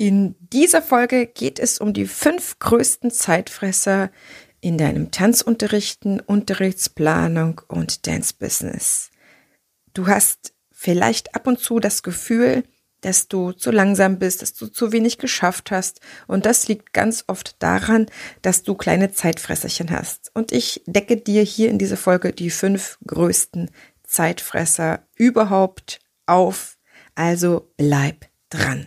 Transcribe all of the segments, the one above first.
In dieser Folge geht es um die fünf größten Zeitfresser in deinem Tanzunterrichten, Unterrichtsplanung und Dance Business. Du hast vielleicht ab und zu das Gefühl, dass du zu langsam bist, dass du zu wenig geschafft hast. Und das liegt ganz oft daran, dass du kleine Zeitfresserchen hast. Und ich decke dir hier in dieser Folge die fünf größten Zeitfresser überhaupt auf. Also bleib dran.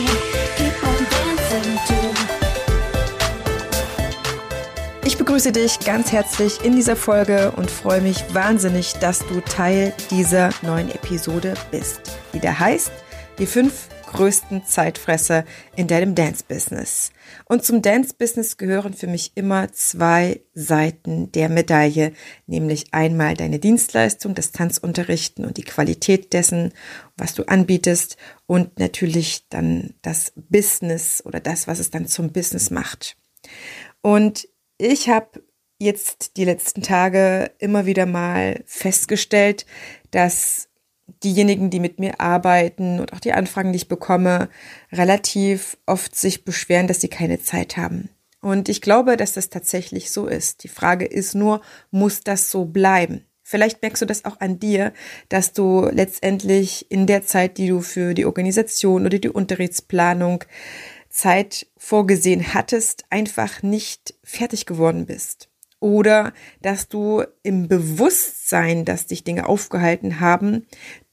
Begrüße dich ganz herzlich in dieser Folge und freue mich wahnsinnig, dass du Teil dieser neuen Episode bist, die da heißt, die fünf größten Zeitfresser in deinem Dance-Business. Und zum Dance-Business gehören für mich immer zwei Seiten der Medaille, nämlich einmal deine Dienstleistung, das Tanzunterrichten und die Qualität dessen, was du anbietest und natürlich dann das Business oder das, was es dann zum Business macht. Und ich habe jetzt die letzten Tage immer wieder mal festgestellt, dass diejenigen, die mit mir arbeiten und auch die Anfragen, die ich bekomme, relativ oft sich beschweren, dass sie keine Zeit haben. Und ich glaube, dass das tatsächlich so ist. Die Frage ist nur, muss das so bleiben? Vielleicht merkst du das auch an dir, dass du letztendlich in der Zeit, die du für die Organisation oder die Unterrichtsplanung Zeit vorgesehen hattest, einfach nicht fertig geworden bist oder dass du im Bewusstsein, dass dich Dinge aufgehalten haben,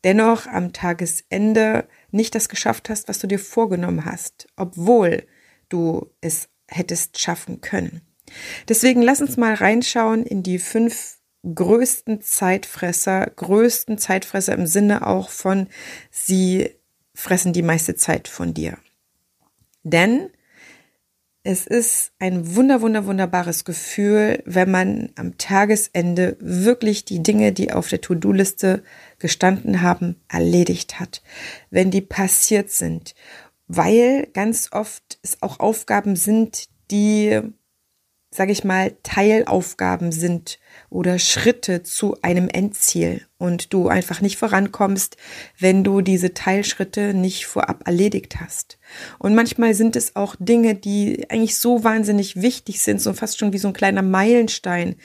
dennoch am Tagesende nicht das geschafft hast, was du dir vorgenommen hast, obwohl du es hättest schaffen können. Deswegen lass uns mal reinschauen in die fünf größten Zeitfresser, größten Zeitfresser im Sinne auch von, sie fressen die meiste Zeit von dir. Denn es ist ein wunder, wunder, wunderbares Gefühl, wenn man am Tagesende wirklich die Dinge, die auf der To-Do-Liste gestanden haben, erledigt hat. Wenn die passiert sind. Weil ganz oft es auch Aufgaben sind, die sage ich mal, Teilaufgaben sind oder Schritte zu einem Endziel und du einfach nicht vorankommst, wenn du diese Teilschritte nicht vorab erledigt hast. Und manchmal sind es auch Dinge, die eigentlich so wahnsinnig wichtig sind, so fast schon wie so ein kleiner Meilenstein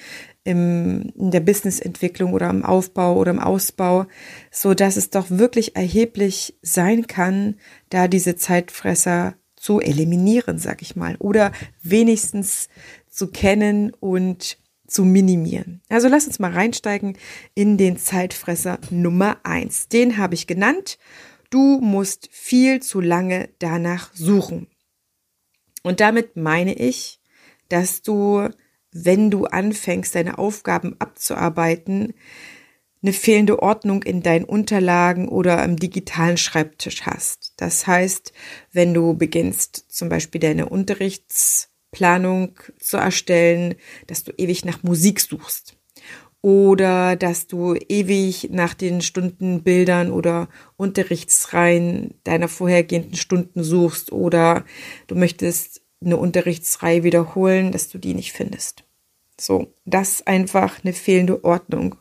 im, in der Businessentwicklung oder im Aufbau oder im Ausbau, so dass es doch wirklich erheblich sein kann, da diese Zeitfresser zu eliminieren, sag ich mal, oder wenigstens zu kennen und zu minimieren. Also lass uns mal reinsteigen in den Zeitfresser Nummer eins. Den habe ich genannt. Du musst viel zu lange danach suchen. Und damit meine ich, dass du, wenn du anfängst, deine Aufgaben abzuarbeiten, eine fehlende Ordnung in deinen Unterlagen oder am digitalen Schreibtisch hast. Das heißt, wenn du beginnst, zum Beispiel deine Unterrichts Planung zu erstellen, dass du ewig nach Musik suchst oder dass du ewig nach den Stundenbildern oder Unterrichtsreihen deiner vorhergehenden Stunden suchst oder du möchtest eine Unterrichtsreihe wiederholen, dass du die nicht findest. So, das ist einfach eine fehlende Ordnung.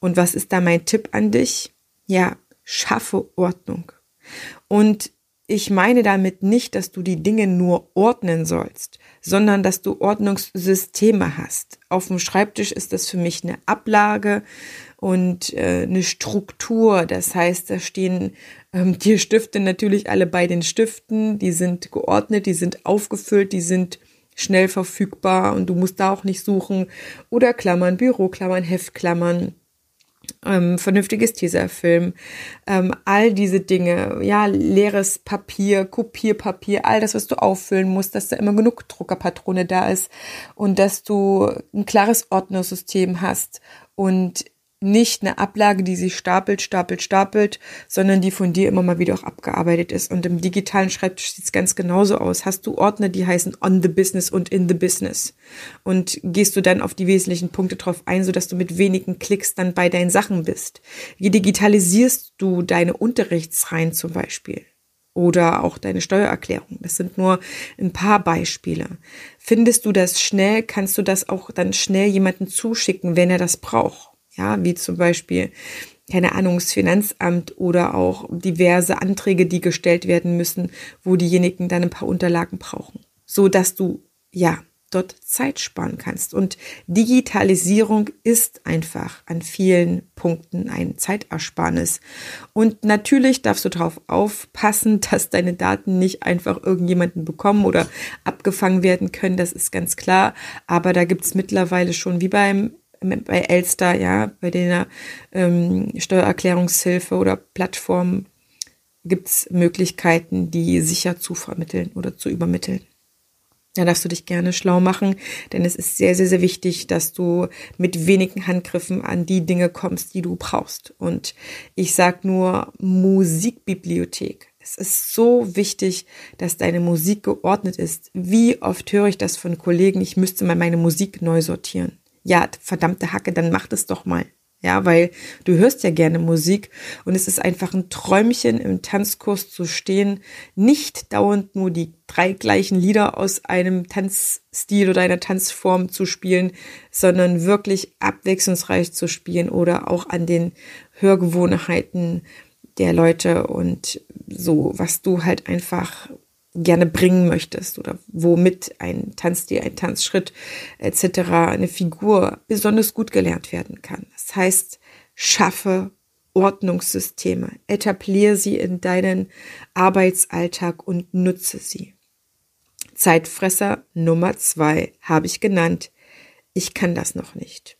Und was ist da mein Tipp an dich? Ja, schaffe Ordnung. Und ich meine damit nicht, dass du die Dinge nur ordnen sollst, sondern dass du Ordnungssysteme hast. Auf dem Schreibtisch ist das für mich eine Ablage und äh, eine Struktur. Das heißt, da stehen ähm, die Stifte natürlich alle bei den Stiften, die sind geordnet, die sind aufgefüllt, die sind schnell verfügbar und du musst da auch nicht suchen. Oder Klammern, Büroklammern, Heftklammern ähm, vernünftiges Tesafilm, ähm, all diese Dinge, ja, leeres Papier, Kopierpapier, all das, was du auffüllen musst, dass da immer genug Druckerpatrone da ist und dass du ein klares Ordnersystem hast und nicht eine Ablage, die sich stapelt, stapelt, stapelt, sondern die von dir immer mal wieder auch abgearbeitet ist. Und im digitalen Schreibtisch sieht es ganz genauso aus. Hast du Ordner, die heißen on the business und in the business. Und gehst du dann auf die wesentlichen Punkte drauf ein, sodass du mit wenigen Klicks dann bei deinen Sachen bist. Wie digitalisierst du deine Unterrichtsreihen zum Beispiel? Oder auch deine Steuererklärung. Das sind nur ein paar Beispiele. Findest du das schnell, kannst du das auch dann schnell jemanden zuschicken, wenn er das braucht ja, wie zum Beispiel, keine Ahnung, das Finanzamt oder auch diverse Anträge, die gestellt werden müssen, wo diejenigen dann ein paar Unterlagen brauchen. So dass du, ja, dort Zeit sparen kannst. Und Digitalisierung ist einfach an vielen Punkten ein Zeitersparnis. Und natürlich darfst du darauf aufpassen, dass deine Daten nicht einfach irgendjemanden bekommen oder abgefangen werden können. Das ist ganz klar. Aber da gibt es mittlerweile schon wie beim bei Elster, ja, bei der ähm, Steuererklärungshilfe oder Plattform gibt es Möglichkeiten, die sicher zu vermitteln oder zu übermitteln. Da darfst du dich gerne schlau machen, denn es ist sehr, sehr, sehr wichtig, dass du mit wenigen Handgriffen an die Dinge kommst, die du brauchst. Und ich sag nur Musikbibliothek. Es ist so wichtig, dass deine Musik geordnet ist. Wie oft höre ich das von Kollegen, ich müsste mal meine Musik neu sortieren ja, verdammte Hacke, dann mach das doch mal. Ja, weil du hörst ja gerne Musik und es ist einfach ein Träumchen im Tanzkurs zu stehen, nicht dauernd nur die drei gleichen Lieder aus einem Tanzstil oder einer Tanzform zu spielen, sondern wirklich abwechslungsreich zu spielen oder auch an den Hörgewohnheiten der Leute und so, was du halt einfach gerne bringen möchtest oder womit ein Tanzstil, ein Tanzschritt etc. eine Figur besonders gut gelernt werden kann. Das heißt, schaffe Ordnungssysteme, etabliere sie in deinen Arbeitsalltag und nutze sie. Zeitfresser Nummer zwei habe ich genannt. Ich kann das noch nicht.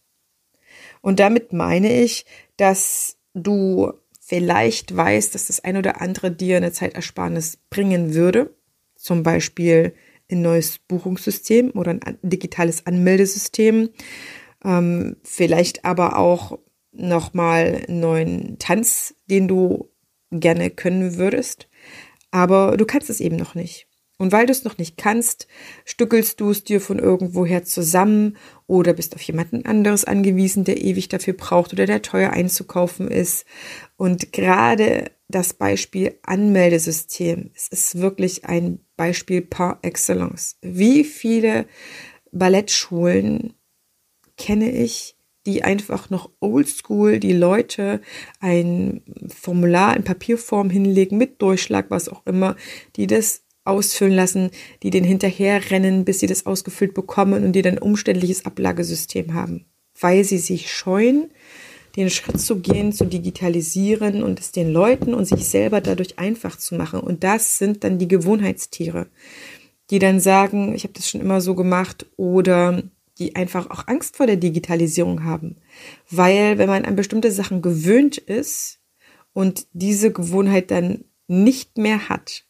Und damit meine ich, dass du vielleicht weißt, dass das ein oder andere dir eine Zeitersparnis bringen würde zum Beispiel ein neues Buchungssystem oder ein digitales Anmeldesystem, ähm, vielleicht aber auch nochmal einen neuen Tanz, den du gerne können würdest, aber du kannst es eben noch nicht. Und weil du es noch nicht kannst, stückelst du es dir von irgendwoher zusammen oder bist auf jemanden anderes angewiesen, der ewig dafür braucht oder der teuer einzukaufen ist. Und gerade das Beispiel Anmeldesystem, es ist wirklich ein Beispiel par excellence. Wie viele Ballettschulen kenne ich, die einfach noch oldschool die Leute ein Formular in Papierform hinlegen mit Durchschlag, was auch immer, die das ausfüllen lassen, die den hinterher rennen, bis sie das ausgefüllt bekommen und die dann umständliches Ablagesystem haben, weil sie sich scheuen, den Schritt zu gehen, zu digitalisieren und es den Leuten und sich selber dadurch einfach zu machen. Und das sind dann die Gewohnheitstiere, die dann sagen, ich habe das schon immer so gemacht oder die einfach auch Angst vor der Digitalisierung haben. Weil wenn man an bestimmte Sachen gewöhnt ist und diese Gewohnheit dann nicht mehr hat,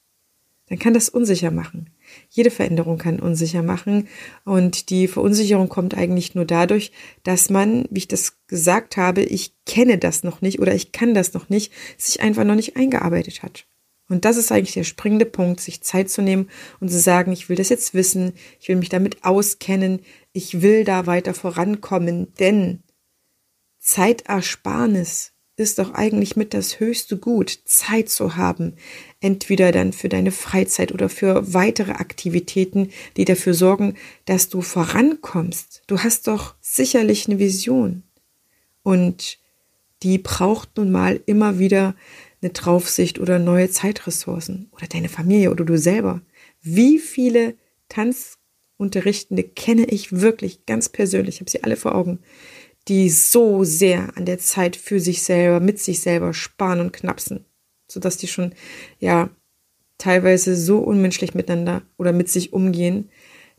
dann kann das unsicher machen. Jede Veränderung kann unsicher machen und die Verunsicherung kommt eigentlich nur dadurch, dass man, wie ich das gesagt habe, ich kenne das noch nicht oder ich kann das noch nicht, sich einfach noch nicht eingearbeitet hat. Und das ist eigentlich der springende Punkt, sich Zeit zu nehmen und zu sagen, ich will das jetzt wissen, ich will mich damit auskennen, ich will da weiter vorankommen, denn Zeitersparnis ist doch eigentlich mit das höchste Gut, Zeit zu haben, entweder dann für deine Freizeit oder für weitere Aktivitäten, die dafür sorgen, dass du vorankommst. Du hast doch sicherlich eine Vision und die braucht nun mal immer wieder eine Draufsicht oder neue Zeitressourcen oder deine Familie oder du selber. Wie viele Tanzunterrichtende kenne ich wirklich ganz persönlich, ich habe sie alle vor Augen, die so sehr an der Zeit für sich selber, mit sich selber sparen und knapsen, sodass die schon, ja, teilweise so unmenschlich miteinander oder mit sich umgehen,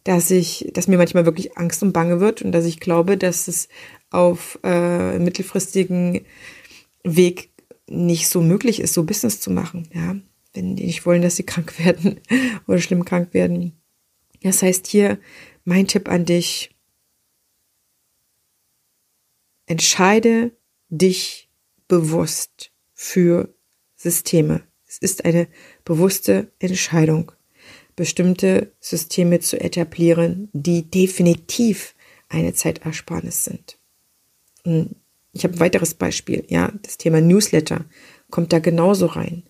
dass ich, dass mir manchmal wirklich Angst und Bange wird und dass ich glaube, dass es auf äh, mittelfristigen Weg nicht so möglich ist, so Business zu machen, ja, wenn die nicht wollen, dass sie krank werden oder schlimm krank werden. Das heißt hier mein Tipp an dich, Entscheide dich bewusst für Systeme. Es ist eine bewusste Entscheidung, bestimmte Systeme zu etablieren, die definitiv eine Zeitersparnis sind. Hm, ich habe ein weiteres Beispiel, ja, das Thema Newsletter kommt da genauso rein.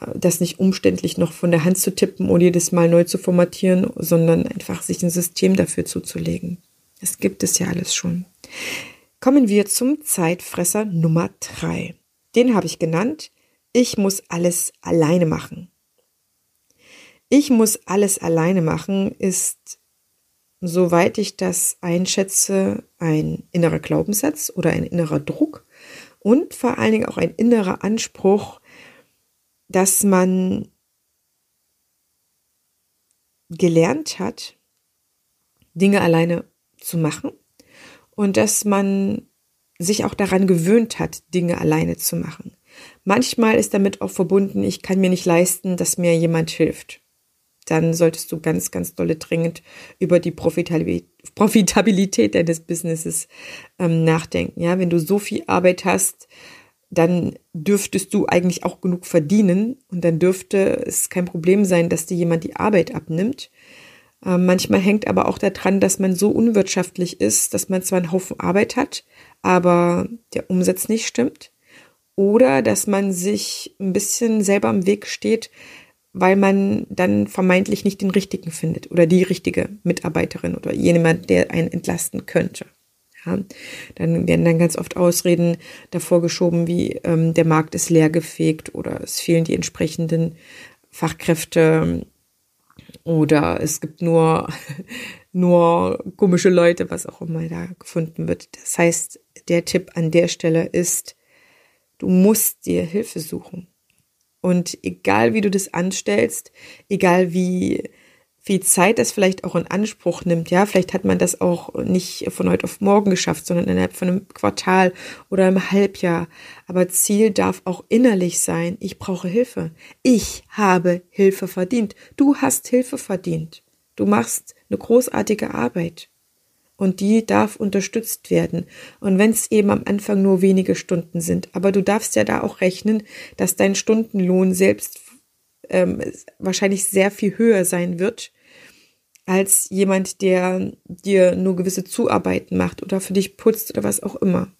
Äh, das nicht umständlich noch von der Hand zu tippen und jedes Mal neu zu formatieren, sondern einfach sich ein System dafür zuzulegen. Das gibt es ja alles schon. Kommen wir zum Zeitfresser Nummer drei. Den habe ich genannt. Ich muss alles alleine machen. Ich muss alles alleine machen ist, soweit ich das einschätze, ein innerer Glaubenssatz oder ein innerer Druck und vor allen Dingen auch ein innerer Anspruch, dass man gelernt hat, Dinge alleine zu machen und dass man sich auch daran gewöhnt hat, Dinge alleine zu machen. Manchmal ist damit auch verbunden, ich kann mir nicht leisten, dass mir jemand hilft. Dann solltest du ganz, ganz dolle dringend über die Profitabilität deines Businesses ähm, nachdenken. Ja, wenn du so viel Arbeit hast, dann dürftest du eigentlich auch genug verdienen und dann dürfte es kein Problem sein, dass dir jemand die Arbeit abnimmt. Äh, manchmal hängt aber auch daran, dass man so unwirtschaftlich ist, dass man zwar einen Haufen Arbeit hat, aber der Umsatz nicht stimmt. Oder dass man sich ein bisschen selber im Weg steht, weil man dann vermeintlich nicht den richtigen findet oder die richtige Mitarbeiterin oder jemand, der einen entlasten könnte. Ja, dann werden dann ganz oft Ausreden davor geschoben, wie ähm, der Markt ist leergefegt oder es fehlen die entsprechenden Fachkräfte oder es gibt nur, nur komische Leute, was auch immer da gefunden wird. Das heißt, der Tipp an der Stelle ist, du musst dir Hilfe suchen. Und egal wie du das anstellst, egal wie viel Zeit das vielleicht auch in Anspruch nimmt. Ja, vielleicht hat man das auch nicht von heute auf morgen geschafft, sondern innerhalb von einem Quartal oder einem Halbjahr. Aber Ziel darf auch innerlich sein. Ich brauche Hilfe. Ich habe Hilfe verdient. Du hast Hilfe verdient. Du machst eine großartige Arbeit. Und die darf unterstützt werden. Und wenn es eben am Anfang nur wenige Stunden sind. Aber du darfst ja da auch rechnen, dass dein Stundenlohn selbst ähm, wahrscheinlich sehr viel höher sein wird als jemand, der dir nur gewisse Zuarbeiten macht oder für dich putzt oder was auch immer.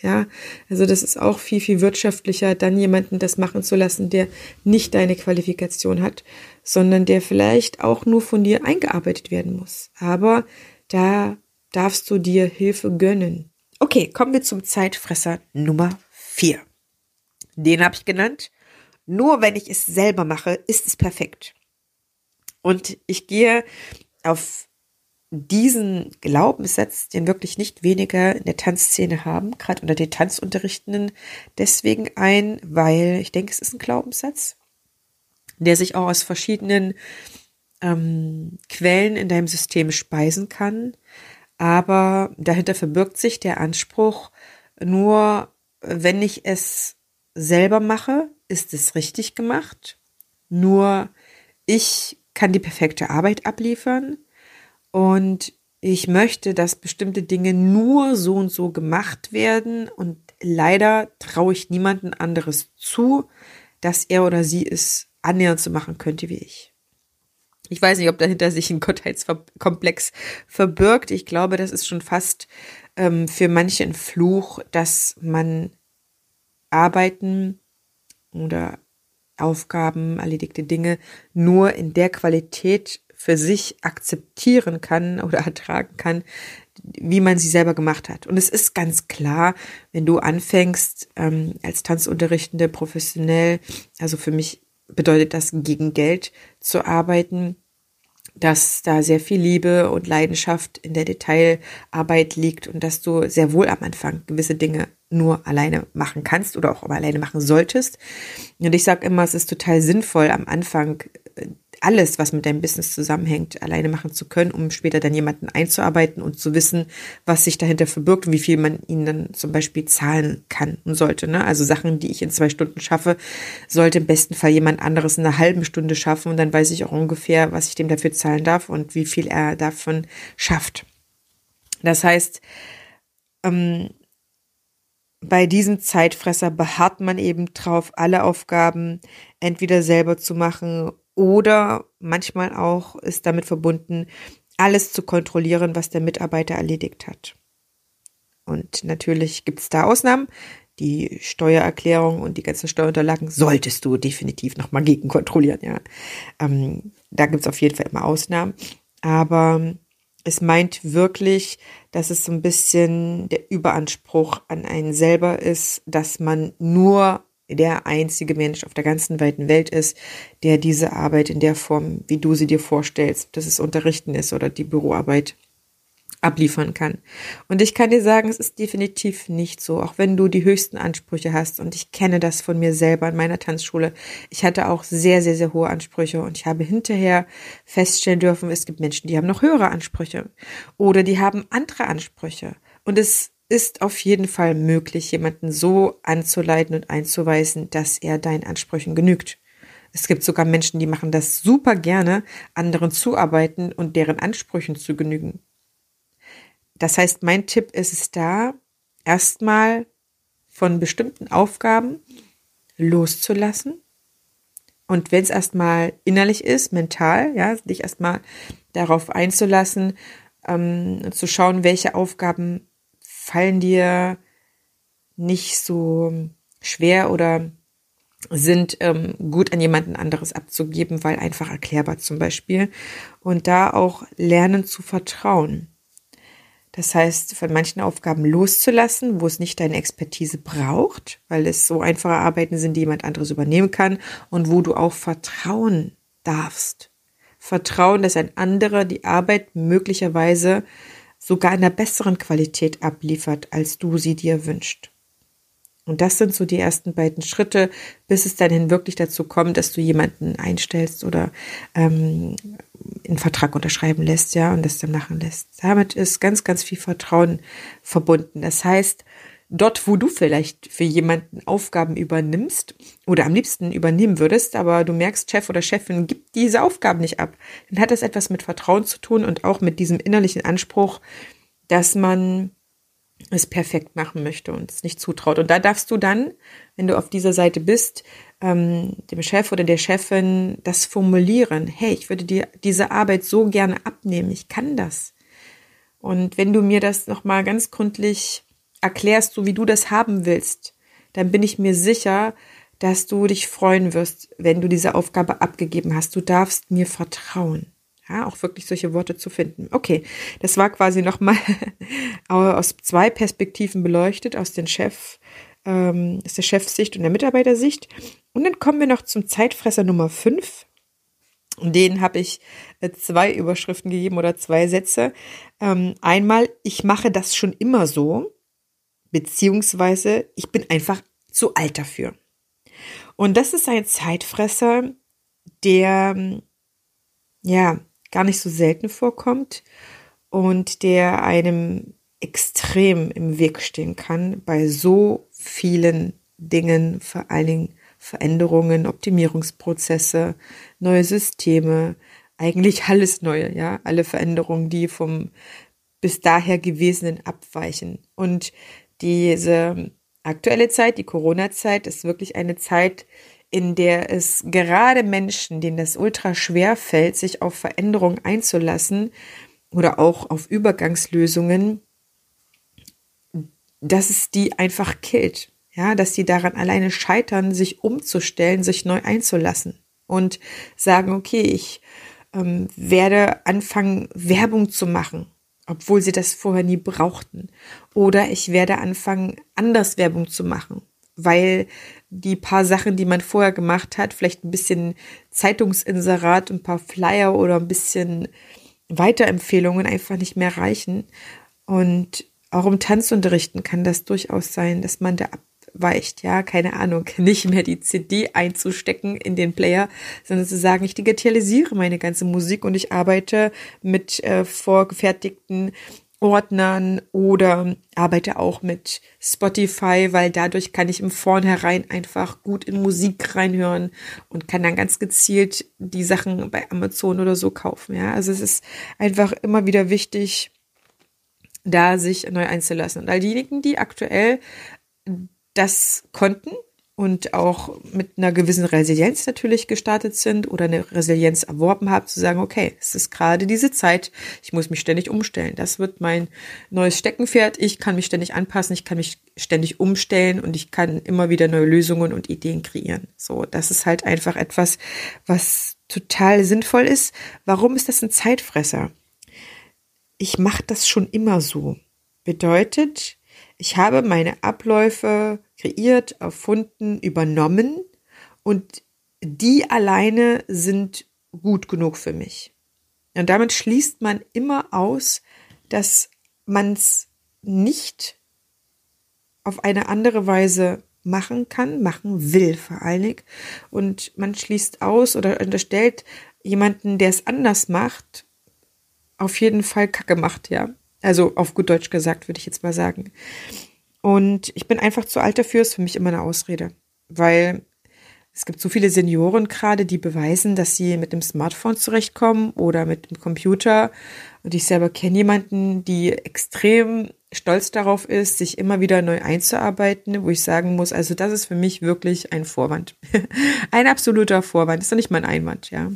Ja, also das ist auch viel, viel wirtschaftlicher, dann jemanden das machen zu lassen, der nicht deine Qualifikation hat, sondern der vielleicht auch nur von dir eingearbeitet werden muss. Aber da darfst du dir Hilfe gönnen. Okay, kommen wir zum Zeitfresser Nummer vier. Den habe ich genannt. Nur wenn ich es selber mache, ist es perfekt. Und ich gehe auf diesen Glaubenssatz, den wirklich nicht weniger in der Tanzszene haben, gerade unter den Tanzunterrichtenden, deswegen ein, weil ich denke, es ist ein Glaubenssatz, der sich auch aus verschiedenen ähm, Quellen in deinem System speisen kann. Aber dahinter verbirgt sich der Anspruch, nur wenn ich es selber mache, ist es richtig gemacht. Nur ich kann die perfekte Arbeit abliefern und ich möchte, dass bestimmte Dinge nur so und so gemacht werden und leider traue ich niemanden anderes zu, dass er oder sie es annähernd so machen könnte wie ich. Ich weiß nicht, ob dahinter sich ein Gottheitskomplex verbirgt. Ich glaube, das ist schon fast ähm, für manche ein Fluch, dass man Arbeiten oder Aufgaben, erledigte Dinge nur in der Qualität für sich akzeptieren kann oder ertragen kann, wie man sie selber gemacht hat. Und es ist ganz klar, wenn du anfängst ähm, als Tanzunterrichtende professionell, also für mich bedeutet das gegen Geld zu arbeiten, dass da sehr viel Liebe und Leidenschaft in der Detailarbeit liegt und dass du sehr wohl am Anfang gewisse Dinge nur alleine machen kannst oder auch alleine machen solltest. Und ich sage immer, es ist total sinnvoll, am Anfang äh, alles, was mit deinem Business zusammenhängt, alleine machen zu können, um später dann jemanden einzuarbeiten und zu wissen, was sich dahinter verbirgt und wie viel man ihnen dann zum Beispiel zahlen kann und sollte. Ne? Also Sachen, die ich in zwei Stunden schaffe, sollte im besten Fall jemand anderes in einer halben Stunde schaffen und dann weiß ich auch ungefähr, was ich dem dafür zahlen darf und wie viel er davon schafft. Das heißt, ähm, bei diesem Zeitfresser beharrt man eben drauf, alle Aufgaben entweder selber zu machen oder manchmal auch ist damit verbunden, alles zu kontrollieren, was der Mitarbeiter erledigt hat. Und natürlich gibt es da Ausnahmen. Die Steuererklärung und die ganzen Steuerunterlagen solltest du definitiv nochmal gegenkontrollieren, ja. Ähm, da gibt es auf jeden Fall immer Ausnahmen. Aber es meint wirklich, dass es so ein bisschen der Überanspruch an einen selber ist, dass man nur der einzige Mensch auf der ganzen weiten Welt ist, der diese Arbeit in der Form, wie du sie dir vorstellst, dass es Unterrichten ist oder die Büroarbeit abliefern kann. Und ich kann dir sagen, es ist definitiv nicht so, auch wenn du die höchsten Ansprüche hast. Und ich kenne das von mir selber in meiner Tanzschule. Ich hatte auch sehr, sehr, sehr hohe Ansprüche und ich habe hinterher feststellen dürfen, es gibt Menschen, die haben noch höhere Ansprüche oder die haben andere Ansprüche. Und es ist auf jeden Fall möglich, jemanden so anzuleiten und einzuweisen, dass er deinen Ansprüchen genügt. Es gibt sogar Menschen, die machen das super gerne, anderen zuarbeiten und deren Ansprüchen zu genügen. Das heißt, mein Tipp ist es da, erstmal von bestimmten Aufgaben loszulassen. Und wenn es erstmal innerlich ist, mental, ja, dich erstmal darauf einzulassen, ähm, zu schauen, welche Aufgaben fallen dir nicht so schwer oder sind ähm, gut an jemanden anderes abzugeben, weil einfach erklärbar zum Beispiel. Und da auch lernen zu vertrauen. Das heißt, von manchen Aufgaben loszulassen, wo es nicht deine Expertise braucht, weil es so einfache Arbeiten sind, die jemand anderes übernehmen kann und wo du auch vertrauen darfst. Vertrauen, dass ein anderer die Arbeit möglicherweise sogar in einer besseren Qualität abliefert, als du sie dir wünscht. Und das sind so die ersten beiden Schritte, bis es dann hin wirklich dazu kommt, dass du jemanden einstellst oder ähm, einen Vertrag unterschreiben lässt, ja, und das dann machen lässt. Damit ist ganz, ganz viel Vertrauen verbunden. Das heißt, dort, wo du vielleicht für jemanden Aufgaben übernimmst oder am liebsten übernehmen würdest, aber du merkst, Chef oder Chefin gibt diese Aufgaben nicht ab, dann hat das etwas mit Vertrauen zu tun und auch mit diesem innerlichen Anspruch, dass man es perfekt machen möchte und es nicht zutraut. Und da darfst du dann, wenn du auf dieser Seite bist, ähm, dem Chef oder der Chefin das formulieren. Hey, ich würde dir diese Arbeit so gerne abnehmen. Ich kann das. Und wenn du mir das nochmal ganz gründlich erklärst, so wie du das haben willst, dann bin ich mir sicher, dass du dich freuen wirst, wenn du diese Aufgabe abgegeben hast. Du darfst mir vertrauen. Ja, auch wirklich solche Worte zu finden. Okay, das war quasi nochmal aus zwei Perspektiven beleuchtet, aus den Chef, ähm, aus der Chefsicht und der Mitarbeitersicht. Und dann kommen wir noch zum Zeitfresser Nummer 5. Den habe ich äh, zwei Überschriften gegeben oder zwei Sätze. Ähm, einmal, ich mache das schon immer so, beziehungsweise ich bin einfach zu alt dafür. Und das ist ein Zeitfresser, der ja gar nicht so selten vorkommt und der einem extrem im Weg stehen kann bei so vielen Dingen, vor allen Dingen Veränderungen, Optimierungsprozesse, neue Systeme, eigentlich alles Neue, ja, alle Veränderungen, die vom bis daher gewesenen abweichen. Und diese aktuelle Zeit, die Corona-Zeit, ist wirklich eine Zeit, in der es gerade Menschen, denen das ultra schwer fällt, sich auf Veränderungen einzulassen oder auch auf Übergangslösungen, dass es die einfach killt. Ja, dass sie daran alleine scheitern, sich umzustellen, sich neu einzulassen und sagen, okay, ich ähm, werde anfangen, Werbung zu machen, obwohl sie das vorher nie brauchten. Oder ich werde anfangen, anders Werbung zu machen, weil die paar Sachen, die man vorher gemacht hat, vielleicht ein bisschen Zeitungsinserat, ein paar Flyer oder ein bisschen Weiterempfehlungen einfach nicht mehr reichen. Und auch im Tanzunterrichten kann das durchaus sein, dass man da abweicht, ja, keine Ahnung, nicht mehr die CD einzustecken in den Player, sondern zu sagen, ich digitalisiere meine ganze Musik und ich arbeite mit äh, vorgefertigten Ordnern oder arbeite auch mit Spotify, weil dadurch kann ich im Vornherein einfach gut in Musik reinhören und kann dann ganz gezielt die Sachen bei Amazon oder so kaufen. Ja, also es ist einfach immer wieder wichtig, da sich neu einzulassen. Und all diejenigen, die aktuell das konnten und auch mit einer gewissen Resilienz natürlich gestartet sind oder eine Resilienz erworben haben, zu sagen, okay, es ist gerade diese Zeit, ich muss mich ständig umstellen. Das wird mein neues Steckenpferd. Ich kann mich ständig anpassen, ich kann mich ständig umstellen und ich kann immer wieder neue Lösungen und Ideen kreieren. So, das ist halt einfach etwas, was total sinnvoll ist. Warum ist das ein Zeitfresser? Ich mache das schon immer so. Bedeutet, ich habe meine Abläufe kreiert, erfunden, übernommen und die alleine sind gut genug für mich. Und damit schließt man immer aus, dass man es nicht auf eine andere Weise machen kann, machen will vor allen Dingen. Und man schließt aus oder unterstellt jemanden, der es anders macht, auf jeden Fall Kacke macht, ja. Also auf gut Deutsch gesagt, würde ich jetzt mal sagen. Und ich bin einfach zu alt dafür, ist für mich immer eine Ausrede. Weil es gibt so viele Senioren gerade, die beweisen, dass sie mit dem Smartphone zurechtkommen oder mit dem Computer. Und ich selber kenne jemanden, die extrem stolz darauf ist, sich immer wieder neu einzuarbeiten, wo ich sagen muss, also das ist für mich wirklich ein Vorwand. ein absoluter Vorwand. Das ist doch nicht mein Einwand, ja.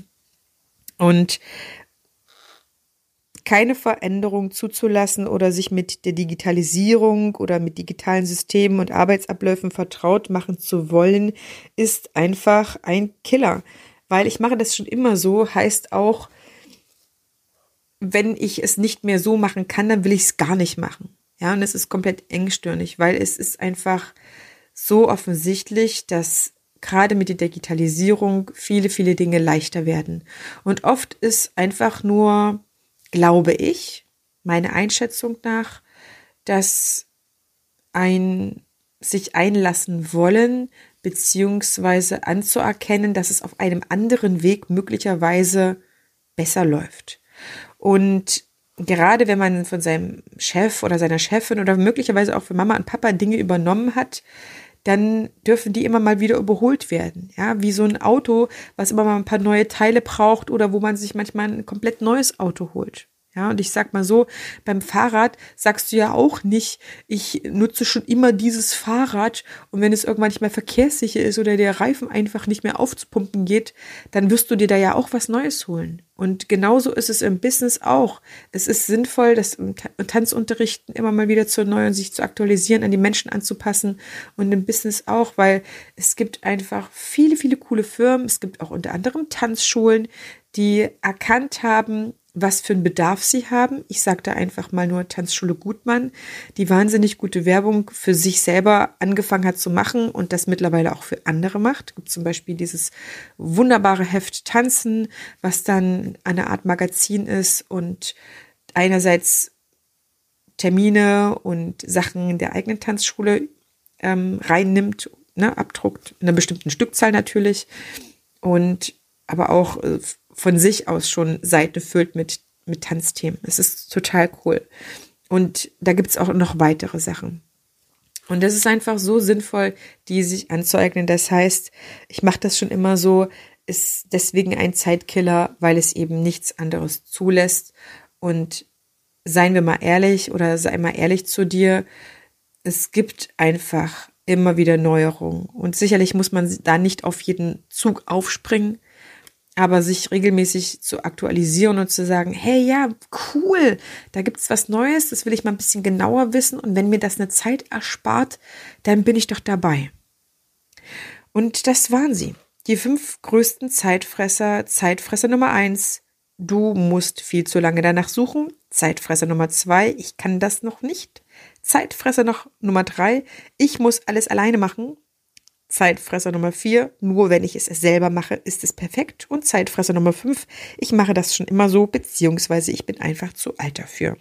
Und keine Veränderung zuzulassen oder sich mit der Digitalisierung oder mit digitalen Systemen und Arbeitsabläufen vertraut machen zu wollen, ist einfach ein Killer. Weil ich mache das schon immer so, heißt auch, wenn ich es nicht mehr so machen kann, dann will ich es gar nicht machen. Ja, und es ist komplett engstirnig, weil es ist einfach so offensichtlich, dass gerade mit der Digitalisierung viele, viele Dinge leichter werden. Und oft ist einfach nur glaube ich, meine Einschätzung nach, dass ein sich einlassen wollen, beziehungsweise anzuerkennen, dass es auf einem anderen Weg möglicherweise besser läuft. Und gerade wenn man von seinem Chef oder seiner Chefin oder möglicherweise auch von Mama und Papa Dinge übernommen hat, dann dürfen die immer mal wieder überholt werden. Ja, wie so ein Auto, was immer mal ein paar neue Teile braucht oder wo man sich manchmal ein komplett neues Auto holt. Ja, und ich sag mal so, beim Fahrrad sagst du ja auch nicht, ich nutze schon immer dieses Fahrrad und wenn es irgendwann nicht mehr verkehrssicher ist oder der Reifen einfach nicht mehr aufzupumpen geht, dann wirst du dir da ja auch was Neues holen. Und genauso ist es im Business auch. Es ist sinnvoll, das im Tanzunterrichten immer mal wieder zu erneuern, sich zu aktualisieren, an die Menschen anzupassen und im Business auch, weil es gibt einfach viele, viele coole Firmen. Es gibt auch unter anderem Tanzschulen, die erkannt haben, was für einen Bedarf sie haben. Ich sage da einfach mal nur Tanzschule Gutmann, die wahnsinnig gute Werbung für sich selber angefangen hat zu machen und das mittlerweile auch für andere macht. Es gibt zum Beispiel dieses wunderbare Heft Tanzen, was dann eine Art Magazin ist und einerseits Termine und Sachen der eigenen Tanzschule ähm, reinnimmt, ne, abdruckt, in einer bestimmten Stückzahl natürlich und aber auch äh, von sich aus schon Seite füllt mit, mit Tanzthemen. Es ist total cool. Und da gibt's auch noch weitere Sachen. Und das ist einfach so sinnvoll, die sich anzueignen. Das heißt, ich mache das schon immer so, ist deswegen ein Zeitkiller, weil es eben nichts anderes zulässt. Und seien wir mal ehrlich oder sei mal ehrlich zu dir, es gibt einfach immer wieder Neuerungen. Und sicherlich muss man da nicht auf jeden Zug aufspringen, aber sich regelmäßig zu aktualisieren und zu sagen, hey, ja, cool, da gibt's was Neues, das will ich mal ein bisschen genauer wissen und wenn mir das eine Zeit erspart, dann bin ich doch dabei. Und das waren sie. Die fünf größten Zeitfresser. Zeitfresser Nummer eins, du musst viel zu lange danach suchen. Zeitfresser Nummer zwei, ich kann das noch nicht. Zeitfresser noch Nummer drei, ich muss alles alleine machen. Zeitfresser Nummer 4, nur wenn ich es selber mache, ist es perfekt. Und Zeitfresser Nummer 5, ich mache das schon immer so, beziehungsweise ich bin einfach zu alt dafür.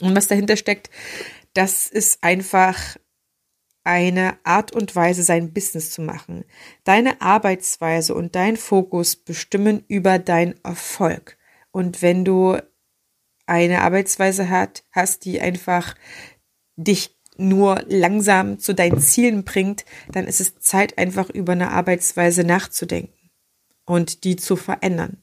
Und was dahinter steckt, das ist einfach eine Art und Weise, sein Business zu machen. Deine Arbeitsweise und dein Fokus bestimmen über deinen Erfolg. Und wenn du eine Arbeitsweise hat, hast, die einfach dich nur langsam zu deinen Zielen bringt, dann ist es Zeit, einfach über eine Arbeitsweise nachzudenken und die zu verändern.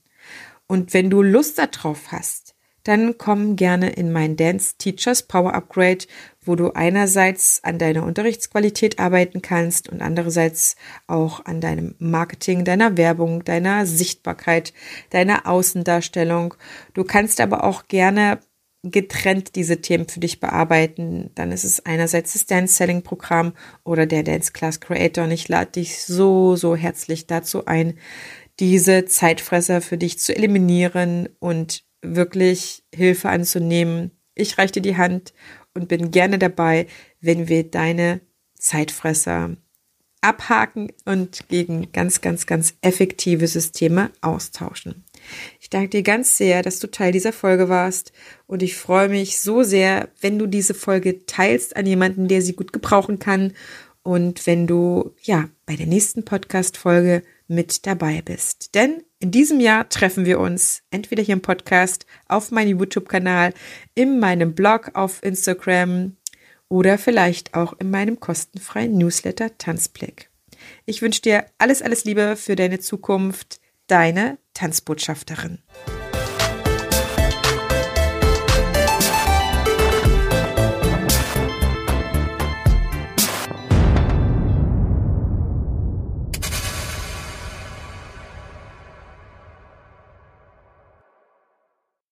Und wenn du Lust darauf hast, dann komm gerne in mein Dance Teachers Power Upgrade, wo du einerseits an deiner Unterrichtsqualität arbeiten kannst und andererseits auch an deinem Marketing, deiner Werbung, deiner Sichtbarkeit, deiner Außendarstellung. Du kannst aber auch gerne getrennt diese Themen für dich bearbeiten, dann ist es einerseits das Dance Selling Programm oder der Dance Class Creator und ich lade dich so, so herzlich dazu ein, diese Zeitfresser für dich zu eliminieren und wirklich Hilfe anzunehmen. Ich reiche dir die Hand und bin gerne dabei, wenn wir deine Zeitfresser abhaken und gegen ganz, ganz, ganz effektive Systeme austauschen. Ich danke dir ganz sehr, dass du Teil dieser Folge warst und ich freue mich so sehr, wenn du diese Folge teilst an jemanden, der sie gut gebrauchen kann und wenn du ja bei der nächsten Podcast Folge mit dabei bist. Denn in diesem Jahr treffen wir uns entweder hier im Podcast, auf meinem YouTube-Kanal, in meinem Blog auf Instagram oder vielleicht auch in meinem kostenfreien Newsletter Tanzblick. Ich wünsche dir alles, alles Liebe für deine Zukunft deine Tanzbotschafterin.